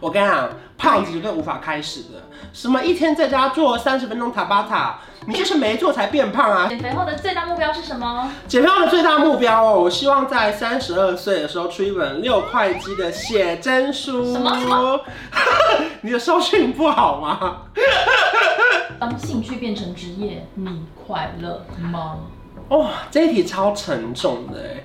我跟你讲，胖子绝对无法开始的。什么一天在家做三十分钟塔巴塔，你就是没做才变胖啊！减肥后的最大目标是什么？减肥后的最大目标哦，我希望在三十二岁的时候出一本六块肌的写真书。什么什么？你的收讯不好吗？当兴趣变成职业，你快乐吗？哦，这一题超沉重的哎。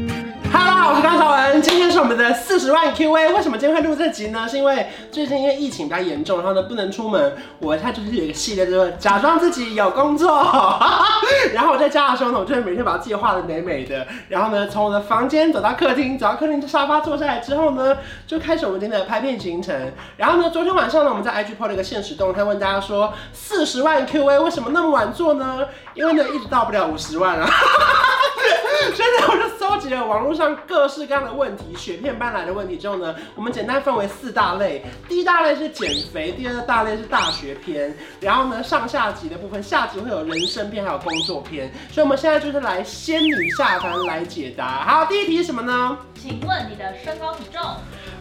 我是关韶文，今天是我们的四十万 QA。为什么今天会录这集呢？是因为最近因为疫情比较严重，然后呢不能出门，我他就是有一个系列，就是假装自己有工作。然后我在家的时候呢，我就会每天把自己画的美美的。然后呢，从我的房间走到客厅，走到客厅的沙发坐下来之后呢，就开始我们今天的拍片行程。然后呢，昨天晚上呢，我们在 IG PO 了一个限时动态，问大家说四十万 QA 为什么那么晚做呢？因为呢一直到不了五十万啊。所以呢，我就搜集了网络上各式各样的问题，雪片般来的问题之后呢，我们简单分为四大类。第一大类是减肥，第二大类是大学篇，然后呢上下集的部分，下集会有人生篇，还有工作篇。所以我们现在就是来仙女下凡来解答。好，第一题是什么呢？请问你的身高体重？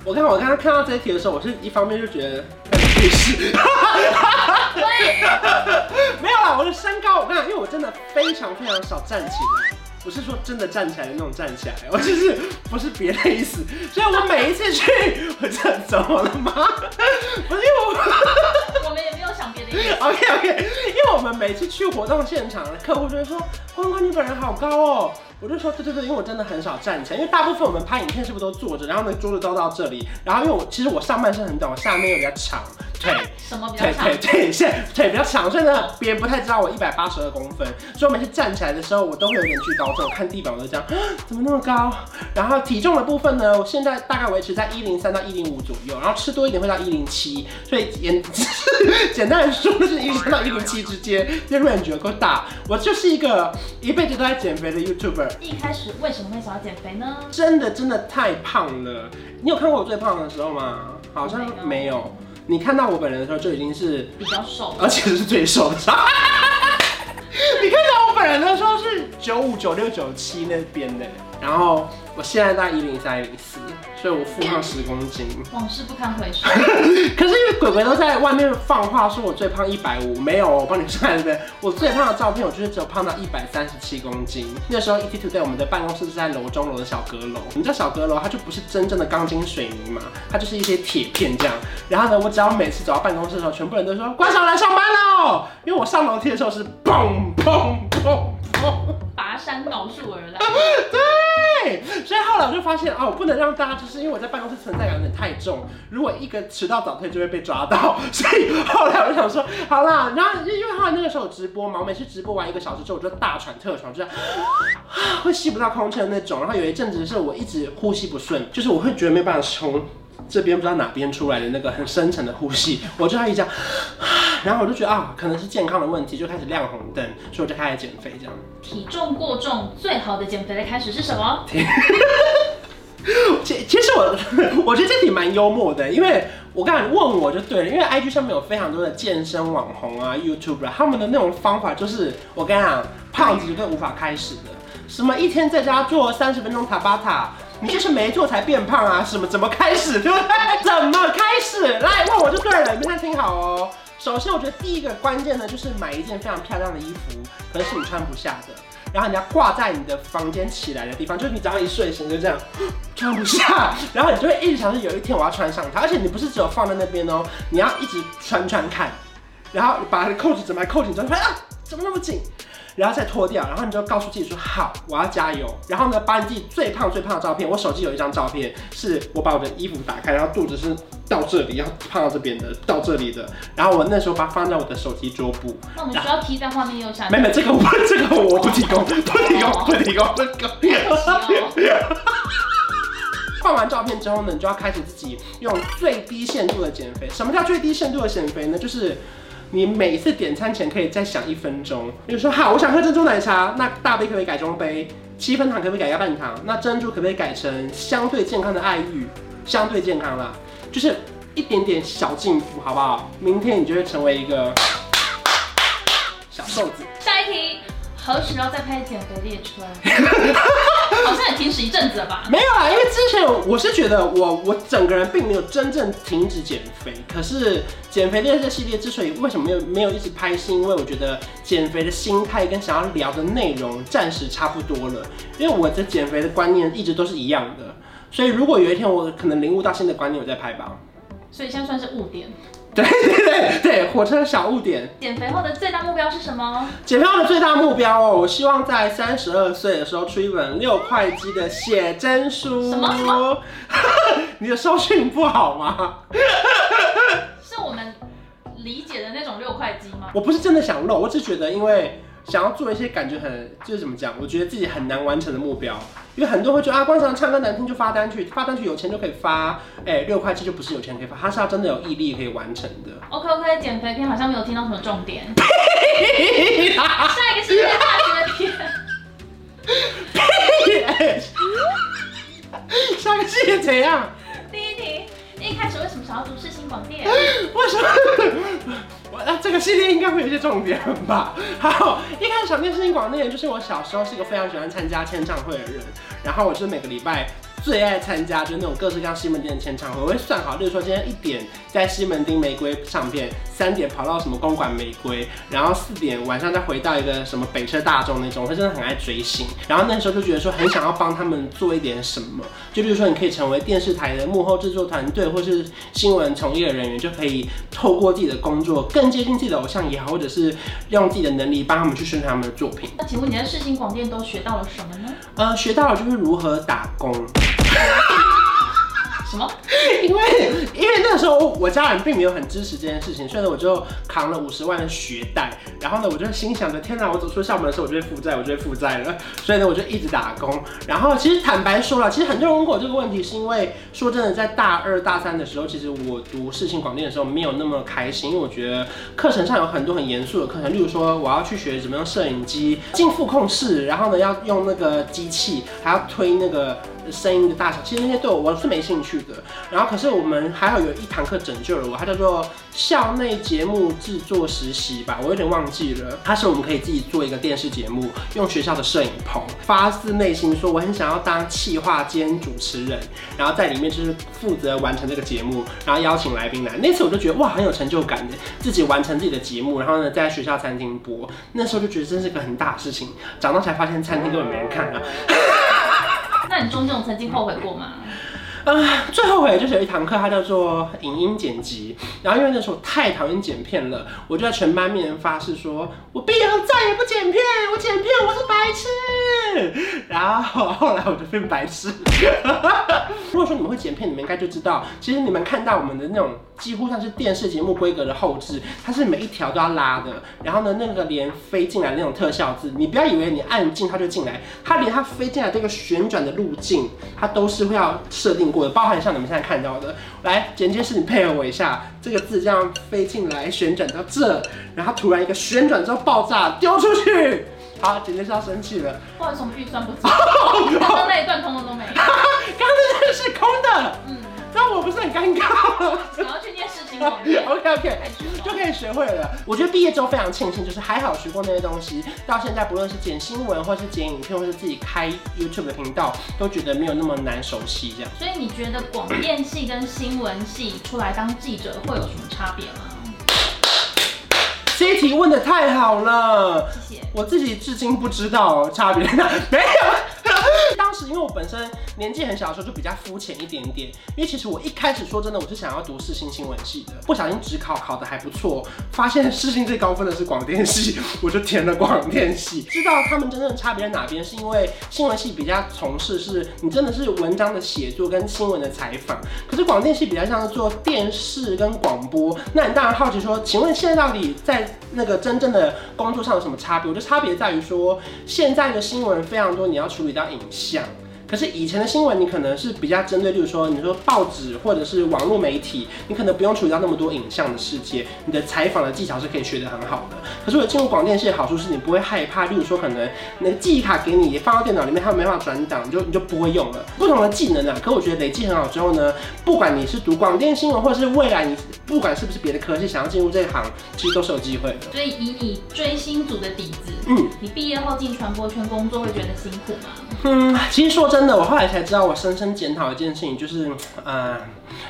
我看我刚刚看到这一题的时候，我是一方面就觉得很不适。对，没有啦，我的身高我看，因为我真的非常非常少站起来。不是说真的站起来的那种站起来，我就是不是别的意思。所以我每一次去，我这怎么了吗？不是因为我，我们也没有想别的意思。OK OK，因为我们每次去活动现场，客户就会说：“关关你本人好高哦。”我就说：“对对对，因为我真的很少站起来，因为大部分我们拍影片是不是都坐着，然后呢桌子都到这里，然后因为我其实我上半身很短，我下面又比较长。”腿 什么比较长？腿腿腿线腿比较长，所以呢，别人不太知道我一百八十二公分，所以我每次站起来的时候，我都会有点惧高症。我看地板我都这样，怎么那么高？然后体重的部分呢，我现在大概维持在一零三到一零五左右，然后吃多一点会到一零七，所以简 简单来说就是一零三到一零七之间，这 range 够大。我就是一个一辈子都在减肥的 YouTuber。一开始为什么会想要减肥呢？真的真的太胖了。你有看过我最胖的时候吗？好像没有。你看到我本人的时候就已经是比较瘦，而且是最瘦的。你看到我本人的时候是九五、九六、九七那边的，然后。我现在大概一零三、一零四，所以我负胖十公斤。往事不堪回首。可是因为鬼鬼都在外面放话说我最胖一百五，没有，我帮你算对不对？我最胖的照片，我就是只有胖到一百三十七公斤。那时候 ETtoday 我们的办公室是在楼中楼的小阁楼，你知道小阁楼它就不是真正的钢筋水泥嘛，它就是一些铁片这样。然后呢，我只要每次走到办公室的时候，全部人都说关上来上班喽，因为我上楼梯的时候是砰砰砰砰，拔山倒树而来。对。对，所以后来我就发现啊，我不能让大家就是因为我在办公室存在感有点太重，如果一个迟到早退就会被抓到，所以后来我就想说，好啦，然后因为后来那个时候有直播嘛，我每次直播完一个小时之后，我就大喘特喘，就是，会吸不到空气的那种，然后有一阵子是我一直呼吸不顺，就是我会觉得没办法从这边不知道哪边出来的那个很深沉的呼吸，我就要一直。然后我就觉得啊，可能是健康的问题，就开始亮红灯，所以我就开始减肥这样。体重过重最好的减肥的开始是什么？其其实我我觉得这题蛮幽默的，因为我刚才问我就对了，因为 IG 上面有非常多的健身网红啊、YouTuber，他们的那种方法就是我跟你讲，胖子绝对无法开始的。什么一天在家做三十分钟塔巴塔，你就是没做才变胖啊？什么怎么开始？对不对？怎么开始？来问我就对了，你们听好哦。首先，我觉得第一个关键呢，就是买一件非常漂亮的衣服，可是你穿不下的，然后你要挂在你的房间起来的地方，就是你早上一睡醒就这样穿不下，然后你就会一直想着有一天我要穿上它，而且你不是只有放在那边哦，你要一直穿穿看，然后把它的扣子整排扣紧之后，发现啊，怎么那么紧？然后再脱掉，然后你就告诉自己说好，我要加油。然后呢，把你自己最胖最胖的照片，我手机有一张照片，是我把我的衣服打开，然后肚子是到这里，然后胖到这边的，到这里的。然后我那时候把它放在我的手机桌布。那我们需要贴在画面右下角。没没，这个我这个我不提供，不提供，不提供这个。放完照片之后呢，你就要开始自己用最低限度的减肥。什么叫最低限度的减肥呢？就是。你每次点餐前可以再想一分钟，比如说好，我想喝珍珠奶茶，那大杯可不可以改中杯？七分糖可不可以改加半糖？那珍珠可不可以改成相对健康的爱玉？相对健康啦，就是一点点小进步，好不好？明天你就会成为一个小瘦子。下一题。何时要再拍减肥列车？好像也停止一阵子了吧？没有啊，因为之前我是觉得我我整个人并没有真正停止减肥，可是减肥列车系列之所以为什么没有没有一直拍，是因为我觉得减肥的心态跟想要聊的内容暂时差不多了，因为我的减肥的观念一直都是一样的，所以如果有一天我可能领悟到新的观念，我再拍吧。所以现在算是误点。对对对对，火车小误点。减肥后的最大目标是什么？减肥后的最大目标哦，我希望在三十二岁的时候出一本六块肌的写真书。什么什么？你的收讯不好吗？是我们理解的那种六块肌吗？我不是真的想露，我只觉得因为。想要做一些感觉很就是怎么讲？我觉得自己很难完成的目标，因为很多人会觉得啊，光常唱歌难听就发单曲，发单曲有钱就可以发，哎、欸，六块七就不是有钱可以发，他是要真的有毅力可以完成的。OK OK，减肥片好像没有听到什么重点。下一个是大学篇。下个是怎样？第一题，一开始为什么想要读世新广电？为什么？那、这个系列应该会有一些重点吧。好，一开始想念世新广电，就是我小时候是一个非常喜欢参加签唱会的人，然后我是每个礼拜。最爱参加就是那种各式各样西门町的签唱会，我会算好，例如说今天一点在西门町玫瑰唱片，三点跑到什么公馆玫瑰，然后四点晚上再回到一个什么北车大众那种，我真的很爱追星。然后那时候就觉得说很想要帮他们做一点什么，就例如说你可以成为电视台的幕后制作团队，或是新闻从业人员，就可以透过自己的工作更接近自己的偶像也好，或者是用自己的能力帮他们去宣传他们的作品。那请问你在世新广电都学到了什么呢？呃，学到了就是如何打工。什么？因为因为那个时候我家人并没有很支持这件事情，所以呢我就扛了五十万的学贷，然后呢我就心想着天哪，我走出校门的时候我就会负债，我就会负债了，所以呢我就一直打工。然后其实坦白说了，其实很多人问过我这个问题，是因为说真的，在大二大三的时候，其实我读世新广电的时候没有那么开心，因为我觉得课程上有很多很严肃的课程，例如说我要去学怎么用摄影机进副控室，然后呢要用那个机器，还要推那个。声音的大小，其实那些对我我是没兴趣的。然后，可是我们还好有一堂课拯救了我，它叫做校内节目制作实习吧，我有点忘记了。它是我们可以自己做一个电视节目，用学校的摄影棚，发自内心说我很想要当企划兼主持人，然后在里面就是负责完成这个节目，然后邀请来宾来。那次我就觉得哇，很有成就感的，自己完成自己的节目，然后呢在学校餐厅播。那时候就觉得真是个很大的事情。长大才发现餐厅根本没人看啊。那你中间有曾经后悔过吗？啊、最后悔就是有一堂课，它叫做影音剪辑。然后因为那时候太讨厌剪片了，我就在全班面前发誓说，我毕业后再也不剪片，我剪片我是白痴。然后后来我就变白痴。如果说你们会剪片，你们应该就知道，其实你们看到我们的那种几乎像是电视节目规格的后置，它是每一条都要拉的。然后呢，那个连飞进来那种特效字，你不要以为你按进它就进来，它连它飞进来这个旋转的路径，它都是会要设定过的，包含像你们现在看到的。来，剪接师你配合我一下，这个字这样飞进来，旋转到这，然后突然一个旋转之后爆炸丢出去。好，剪接师要生气了。不好意思，我们预算不足。刚刚那一段通通都没有。刚刚那段是空的。嗯。那我不是很尴尬。OK OK，就可以学会了。我觉得毕业之后非常庆幸，就是还好学过那些东西，到现在不论是剪新闻，或是剪影片，或是自己开 YouTube 的频道，都觉得没有那么难熟悉这样。所以你觉得广电系跟新闻系出来当记者会有什么差别吗？这一题问的太好了，谢谢。我自己至今不知道差别没有。本身年纪很小的时候就比较肤浅一点点，因为其实我一开始说真的我是想要读世新新闻系的，不小心只考考得还不错，发现世新最高分的是广电系，我就填了广电系。知道他们真正差别在哪边，是因为新闻系比较从事是你真的是文章的写作跟新闻的采访，可是广电系比较像是做电视跟广播。那你当然好奇说，请问现在到底在那个真正的工作上有什么差别？我觉得差别在于说，现在的新闻非常多，你要处理到影像。可是以前的新闻，你可能是比较针对，例如说你说报纸或者是网络媒体，你可能不用处理到那么多影像的世界，你的采访的技巧是可以学得很好的。可是我进入广电系的好处是你不会害怕，例如说可能那个记忆卡给你放到电脑里面，它没办法转档，你就你就不会用了。不同的技能啊，可我觉得累积很好之后呢，不管你是读广电新闻，或者是未来你不管是不是别的科系想要进入这一行，其实都是有机会的。所以以你追星族的底子，嗯，你毕业后进传播圈工作会觉得辛苦吗？嗯，其实说真真的，我后来才知道，我深深检讨一件事情，就是，呃，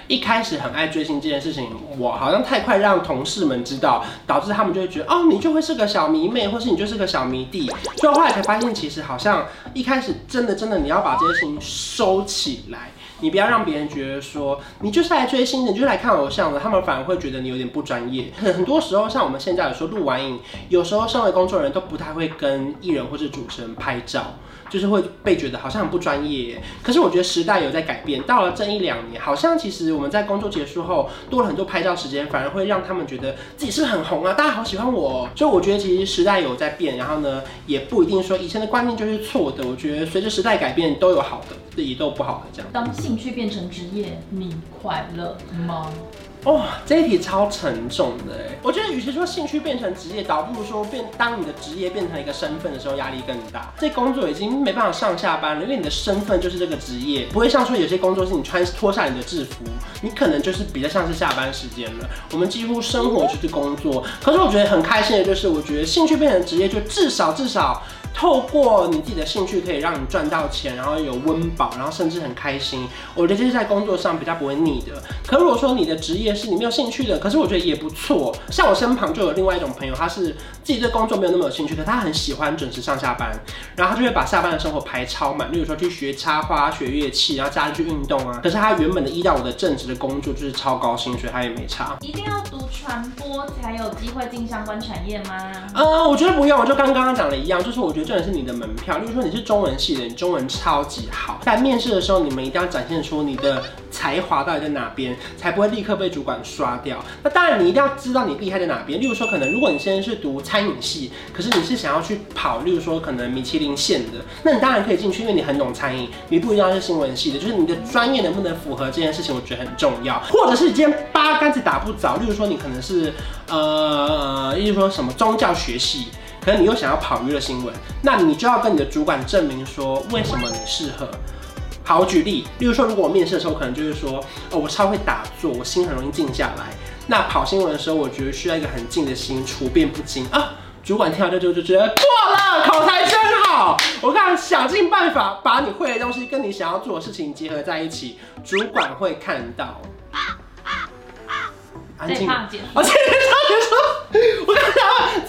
一开始很爱追星这件事情，我好像太快让同事们知道，导致他们就会觉得，哦，你就会是个小迷妹，或是你就是个小迷弟。所以后来才发现，其实好像一开始真的真的，你要把这些事情收起来。你不要让别人觉得说你就是来追星的，你就是来看偶像的，他们反而会觉得你有点不专业。很多时候，像我们现在有时候录完影，有时候身为工作人员都不太会跟艺人或者主持人拍照。就是会被觉得好像很不专业，可是我觉得时代有在改变。到了这一两年，好像其实我们在工作结束后多了很多拍照时间，反而会让他们觉得自己是很红啊？大家好喜欢我，所以我觉得其实时代有在变，然后呢，也不一定说以前的观念就是错的。我觉得随着时代改变，都有好的，自己都有不好的这样。当兴趣变成职业，你快乐吗？哦，这一题超沉重的哎！我觉得，与其说兴趣变成职业，倒不如说变当你的职业变成一个身份的时候，压力更大。这工作已经没办法上下班了，因为你的身份就是这个职业，不会像说有些工作是你穿脱下你的制服，你可能就是比较像是下班时间了。我们几乎生活就是工作，可是我觉得很开心的就是，我觉得兴趣变成职业，就至少至少。透过你自己的兴趣，可以让你赚到钱，然后有温饱，然后甚至很开心。我觉得这是在工作上比较不会腻的。可如果说你的职业是你没有兴趣的，可是我觉得也不错。像我身旁就有另外一种朋友，他是自己对工作没有那么有兴趣，可他很喜欢准时上下班，然后他就会把下班的生活排超满。例如说去学插花、学乐器，然后假日去运动啊。可是他原本的一到五的正职的工作就是超高薪，所以他也没差。一定要读传播才有机会进相关产业吗？呃，我觉得不用，我就跟刚刚讲的一样，就是我觉得。这也是你的门票。例如说你是中文系的，你中文超级好，在面试的时候，你们一定要展现出你的才华到底在哪边，才不会立刻被主管刷掉。那当然，你一定要知道你厉害在哪边。例如说，可能如果你现在是读餐饮系，可是你是想要去跑，例如说可能米其林线的，那你当然可以进去，因为你很懂餐饮。你不一定要是新闻系的，就是你的专业能不能符合这件事情，我觉得很重要。或者是你今天八竿子打不着，例如说你可能是呃，例如说什么宗教学系。可能你又想要跑娱乐新闻，那你就要跟你的主管证明说为什么你适合。好，我举例，例如说，如果我面试的时候，可能就是说，哦，我超会打坐，我心很容易静下来。那跑新闻的时候，我觉得需要一个很静的心，处变不惊啊。主管听到这就就觉得过了，口才真好。我看想尽办法把你会的东西跟你想要做的事情结合在一起，主管会看到。安静，而且他就说，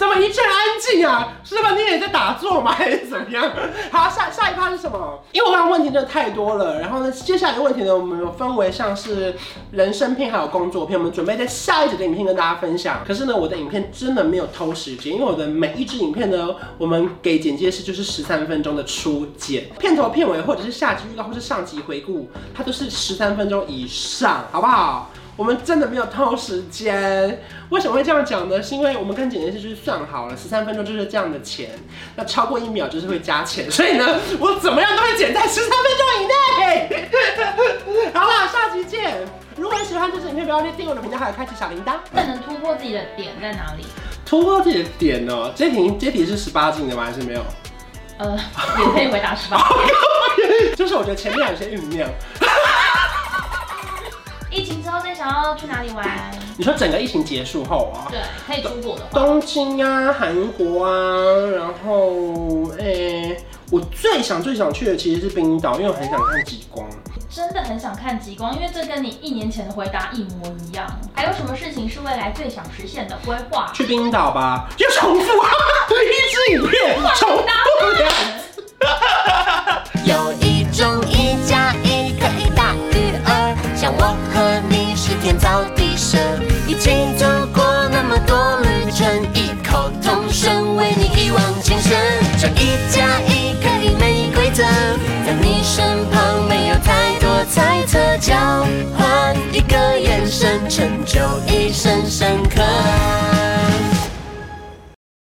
怎么一切安静啊？是吧？你也在打坐吗？还是怎么样？好，下下一趴是什么？因为我刚刚问题真的太多了，然后呢，接下来的问题呢，我们有分为像是人生片还有工作片，我们准备在下一集的影片跟大家分享。可是呢，我的影片真的没有偷时间，因为我的每一支影片呢，我们给剪接师就是十三分钟的初剪，片头片尾或者是下集预告或是上集回顾，它都是十三分钟以上，好不好？我们真的没有偷时间，为什么会这样讲呢？是因为我们跟剪辑师就是算好了，十三分钟就是这样的钱，那超过一秒就是会加钱，所以呢，我怎么样都会剪在十三分钟以内。好了，下期见！如果你喜欢这支影片，不要忘记订阅我的频道，还有开启小铃铛。那能突破自己的点在哪里？突破自己的点哦，这题这题是十八禁的吗？还是没有？呃，也可以回答十八禁。就是我觉得前面有些酝酿。疫情之后最想要去哪里玩？你说整个疫情结束后啊？对，可以出国的话。东京啊，韩国啊，然后诶、欸，我最想最想去的其实是冰岛，因为我很想看极光。真的很想看极光，因为这跟你一年前的回答一模一样。还有什么事情是未来最想实现的规划？去冰岛吧，又重复啊，一支影片重复